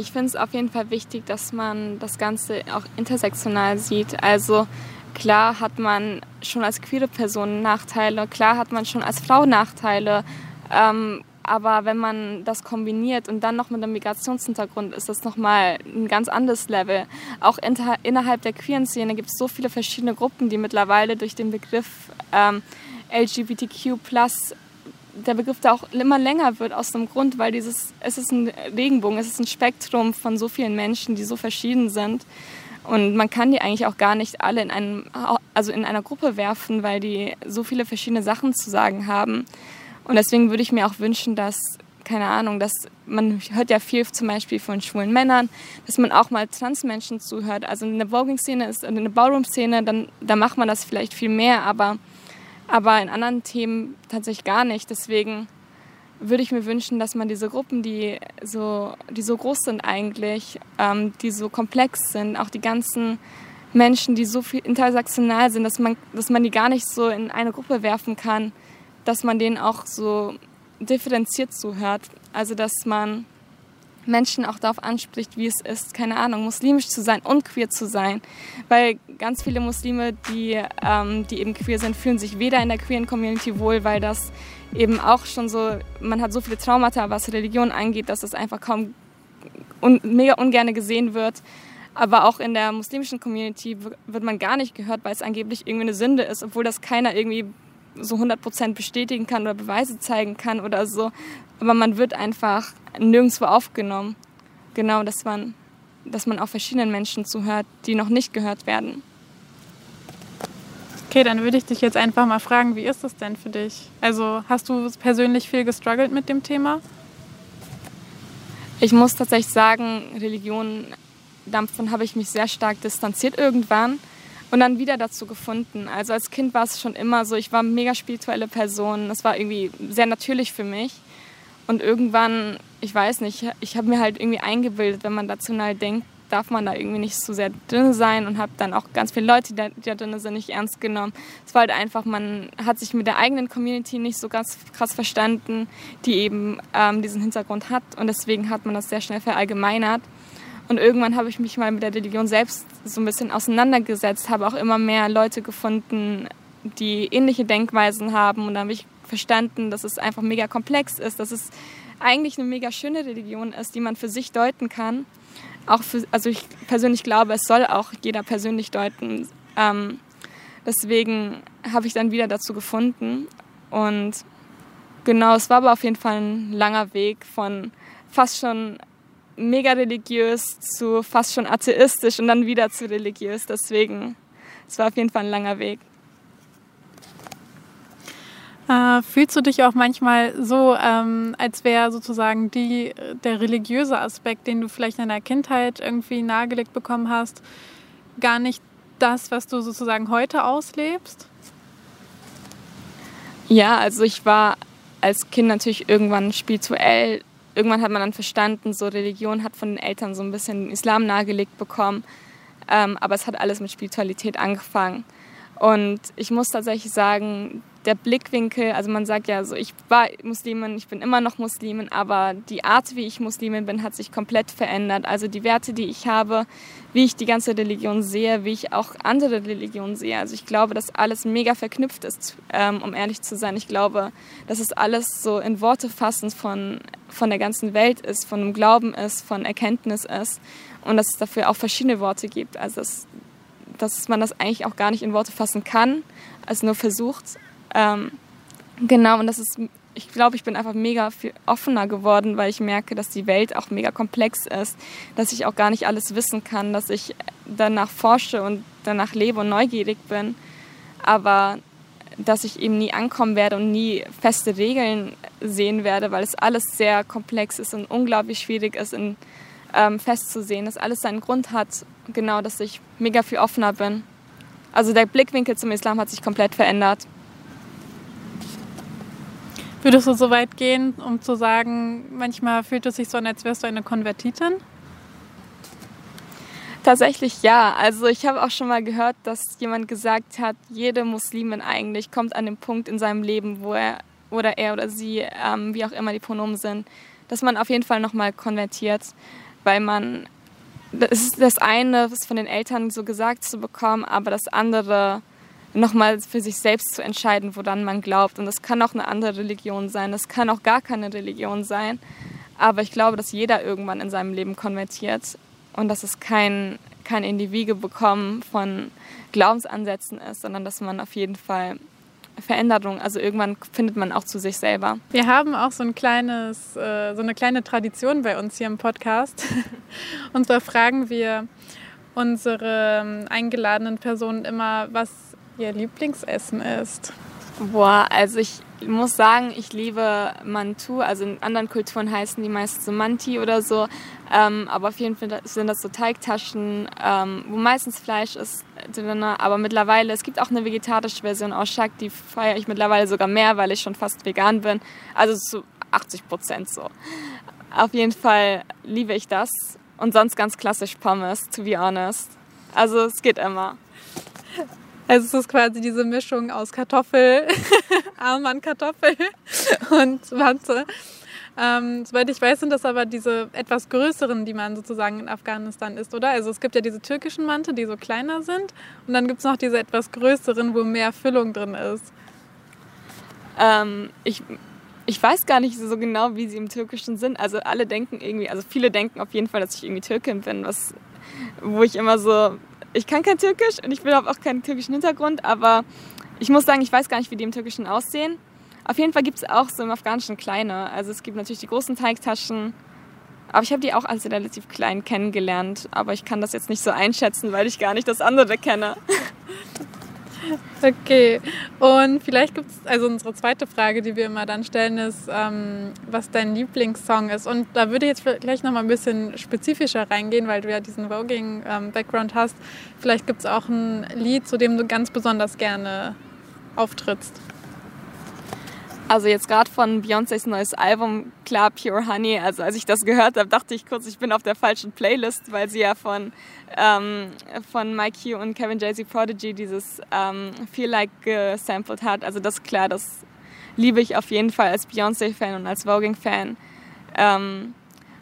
ich finde es auf jeden Fall wichtig, dass man das Ganze auch intersektional sieht. Also klar hat man schon als queere Person Nachteile, klar hat man schon als Frau Nachteile. Ähm, aber wenn man das kombiniert und dann noch mit einem Migrationshintergrund, ist das nochmal ein ganz anderes Level. Auch inter, innerhalb der queeren Szene gibt es so viele verschiedene Gruppen, die mittlerweile durch den Begriff ähm, LGBTQ der Begriff da auch immer länger wird aus dem Grund, weil dieses, es ist ein Regenbogen, es ist ein Spektrum von so vielen Menschen, die so verschieden sind. Und man kann die eigentlich auch gar nicht alle in, einem, also in einer Gruppe werfen, weil die so viele verschiedene Sachen zu sagen haben. Und deswegen würde ich mir auch wünschen, dass, keine Ahnung, dass man hört ja viel zum Beispiel von schwulen Männern, dass man auch mal Transmenschen zuhört. Also in der Voguing-Szene in der Ballroom-Szene, da macht man das vielleicht viel mehr, aber aber in anderen Themen tatsächlich gar nicht. Deswegen würde ich mir wünschen, dass man diese Gruppen, die so, die so groß sind eigentlich, ähm, die so komplex sind, auch die ganzen Menschen, die so viel intersektional sind, dass man, dass man die gar nicht so in eine Gruppe werfen kann, dass man denen auch so differenziert zuhört. Also dass man Menschen auch darauf anspricht, wie es ist, keine Ahnung, muslimisch zu sein und queer zu sein. Weil ganz viele Muslime, die, ähm, die eben queer sind, fühlen sich weder in der queeren Community wohl, weil das eben auch schon so, man hat so viele Traumata, was Religion angeht, dass das einfach kaum un, mega ungern gesehen wird. Aber auch in der muslimischen Community wird man gar nicht gehört, weil es angeblich irgendwie eine Sünde ist, obwohl das keiner irgendwie so 100% bestätigen kann oder Beweise zeigen kann oder so. Aber man wird einfach nirgendwo aufgenommen. Genau, dass man, dass man auch verschiedenen Menschen zuhört, die noch nicht gehört werden. Okay, dann würde ich dich jetzt einfach mal fragen, wie ist das denn für dich? Also hast du persönlich viel gestruggelt mit dem Thema? Ich muss tatsächlich sagen, Religion, davon habe ich mich sehr stark distanziert irgendwann und dann wieder dazu gefunden. Also als Kind war es schon immer so, ich war eine mega spirituelle Person. Das war irgendwie sehr natürlich für mich. Und irgendwann, ich weiß nicht, ich habe mir halt irgendwie eingebildet, wenn man rational denkt, darf man da irgendwie nicht so sehr drin sein und habe dann auch ganz viele Leute, die da, die da drin sind, nicht ernst genommen. Es war halt einfach, man hat sich mit der eigenen Community nicht so ganz krass verstanden, die eben ähm, diesen Hintergrund hat und deswegen hat man das sehr schnell verallgemeinert. Und irgendwann habe ich mich mal mit der Religion selbst so ein bisschen auseinandergesetzt, habe auch immer mehr Leute gefunden, die ähnliche Denkweisen haben und dann habe ich verstanden, dass es einfach mega komplex ist, dass es eigentlich eine mega schöne Religion ist, die man für sich deuten kann auch für, also ich persönlich glaube, es soll auch jeder persönlich deuten. Ähm, deswegen habe ich dann wieder dazu gefunden. Und genau, es war aber auf jeden Fall ein langer Weg von fast schon mega religiös zu fast schon atheistisch und dann wieder zu religiös. Deswegen, es war auf jeden Fall ein langer Weg. Äh, fühlst du dich auch manchmal so, ähm, als wäre sozusagen die, der religiöse Aspekt, den du vielleicht in deiner Kindheit irgendwie nahegelegt bekommen hast, gar nicht das, was du sozusagen heute auslebst? Ja, also ich war als Kind natürlich irgendwann spirituell. Irgendwann hat man dann verstanden, so Religion hat von den Eltern so ein bisschen den Islam nahegelegt bekommen. Ähm, aber es hat alles mit Spiritualität angefangen. Und ich muss tatsächlich sagen, der Blickwinkel, also man sagt ja so, ich war Muslimin, ich bin immer noch Muslimin, aber die Art, wie ich Muslimin bin, hat sich komplett verändert. Also die Werte, die ich habe, wie ich die ganze Religion sehe, wie ich auch andere Religionen sehe. Also ich glaube, dass alles mega verknüpft ist, ähm, um ehrlich zu sein. Ich glaube, dass es alles so in Worte fassend von, von der ganzen Welt ist, von dem Glauben ist, von Erkenntnis ist und dass es dafür auch verschiedene Worte gibt. Also dass, dass man das eigentlich auch gar nicht in Worte fassen kann, also nur versucht. Ähm, genau, und das ist, ich glaube, ich bin einfach mega viel offener geworden, weil ich merke, dass die Welt auch mega komplex ist, dass ich auch gar nicht alles wissen kann, dass ich danach forsche und danach lebe und neugierig bin, aber dass ich eben nie ankommen werde und nie feste Regeln sehen werde, weil es alles sehr komplex ist und unglaublich schwierig ist, in, ähm, festzusehen, dass alles seinen Grund hat, genau, dass ich mega viel offener bin. Also der Blickwinkel zum Islam hat sich komplett verändert. Würdest du so weit gehen, um zu sagen, manchmal fühlt es sich so an, als wärst du eine Konvertitin? Tatsächlich ja. Also ich habe auch schon mal gehört, dass jemand gesagt hat, jede Muslimin eigentlich kommt an den Punkt in seinem Leben, wo er oder er oder sie, ähm, wie auch immer die Pronomen sind, dass man auf jeden Fall nochmal konvertiert, weil man, das ist das eine, was von den Eltern so gesagt zu bekommen, aber das andere nochmal für sich selbst zu entscheiden, woran man glaubt. Und das kann auch eine andere Religion sein, das kann auch gar keine Religion sein. Aber ich glaube, dass jeder irgendwann in seinem Leben konvertiert und dass es kein, kein Individuum bekommen von Glaubensansätzen ist, sondern dass man auf jeden Fall Veränderung, also irgendwann findet man auch zu sich selber. Wir haben auch so ein kleines, äh, so eine kleine Tradition bei uns hier im Podcast. Und zwar fragen wir unsere ähm, eingeladenen Personen immer, was Ihr Lieblingsessen ist? Boah, also ich muss sagen, ich liebe Mantu. Also in anderen Kulturen heißen die meist so Manti oder so. Ähm, aber auf jeden Fall sind das so Teigtaschen, ähm, wo meistens Fleisch ist Aber mittlerweile, es gibt auch eine vegetarische Version aus Shak, die feiere ich mittlerweile sogar mehr, weil ich schon fast vegan bin. Also zu 80 Prozent so. Auf jeden Fall liebe ich das. Und sonst ganz klassisch Pommes, to be honest. Also es geht immer. Also es ist quasi diese Mischung aus Kartoffel, Armbandkartoffel und Wanze. Ähm, soweit ich weiß, sind das aber diese etwas größeren, die man sozusagen in Afghanistan isst, oder? Also es gibt ja diese türkischen Mante, die so kleiner sind. Und dann gibt es noch diese etwas größeren, wo mehr Füllung drin ist. Ähm, ich, ich weiß gar nicht so genau, wie sie im Türkischen sind. Also alle denken irgendwie, also viele denken auf jeden Fall, dass ich irgendwie Türkin bin, was, wo ich immer so ich kann kein Türkisch und ich habe auch keinen türkischen Hintergrund, aber ich muss sagen, ich weiß gar nicht, wie die im Türkischen aussehen. Auf jeden Fall gibt es auch so im Afghanischen kleine. Also es gibt natürlich die großen Teigtaschen, aber ich habe die auch als relativ klein kennengelernt. Aber ich kann das jetzt nicht so einschätzen, weil ich gar nicht das andere kenne. Okay, und vielleicht gibt es, also unsere zweite Frage, die wir immer dann stellen, ist, ähm, was dein Lieblingssong ist. Und da würde ich jetzt gleich nochmal ein bisschen spezifischer reingehen, weil du ja diesen Voging-Background ähm, hast. Vielleicht gibt es auch ein Lied, zu dem du ganz besonders gerne auftrittst. Also jetzt gerade von Beyoncés neues Album, klar, Pure Honey. Also als ich das gehört habe, dachte ich kurz, ich bin auf der falschen Playlist, weil sie ja von, ähm, von Mike Hugh und Kevin Jay-Z Prodigy dieses ähm, Feel Like gesampelt hat. Also das klar, das liebe ich auf jeden Fall als Beyoncé-Fan und als Voging-Fan. Ähm,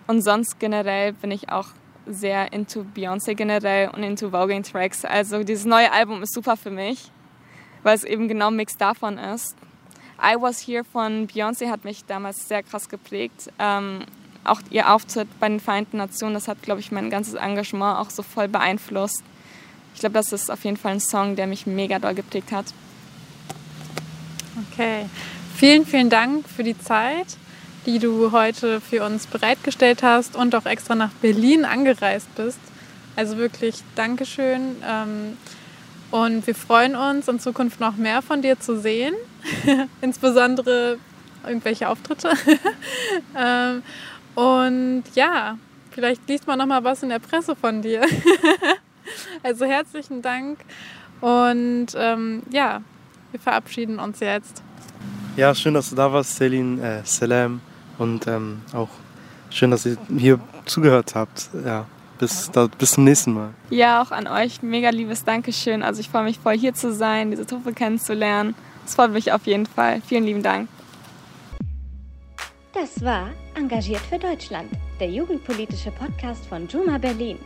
und sonst generell bin ich auch sehr into Beyoncé generell und into Voging-Tracks. Also dieses neue Album ist super für mich, weil es eben genau ein Mix davon ist. I Was Here von Beyoncé hat mich damals sehr krass geprägt. Ähm, auch ihr Auftritt bei den Vereinten Nationen, das hat, glaube ich, mein ganzes Engagement auch so voll beeinflusst. Ich glaube, das ist auf jeden Fall ein Song, der mich mega doll geprägt hat. Okay, vielen, vielen Dank für die Zeit, die du heute für uns bereitgestellt hast und auch extra nach Berlin angereist bist. Also wirklich Dankeschön. Ähm, und wir freuen uns, in Zukunft noch mehr von dir zu sehen. Insbesondere irgendwelche Auftritte. ähm, und ja, vielleicht liest man noch mal was in der Presse von dir. also herzlichen Dank. Und ähm, ja, wir verabschieden uns jetzt. Ja, schön, dass du da warst, Selin. Äh, Salam. Und ähm, auch schön, dass ihr hier zugehört habt. Ja bis, da, bis zum nächsten Mal. Ja, auch an euch mega liebes Dankeschön. Also ich freue mich voll hier zu sein, diese Truppe kennenzulernen. Das freut mich auf jeden Fall. Vielen lieben Dank. Das war Engagiert für Deutschland, der jugendpolitische Podcast von Juma Berlin.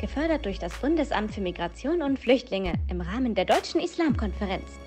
Gefördert durch das Bundesamt für Migration und Flüchtlinge im Rahmen der Deutschen Islamkonferenz.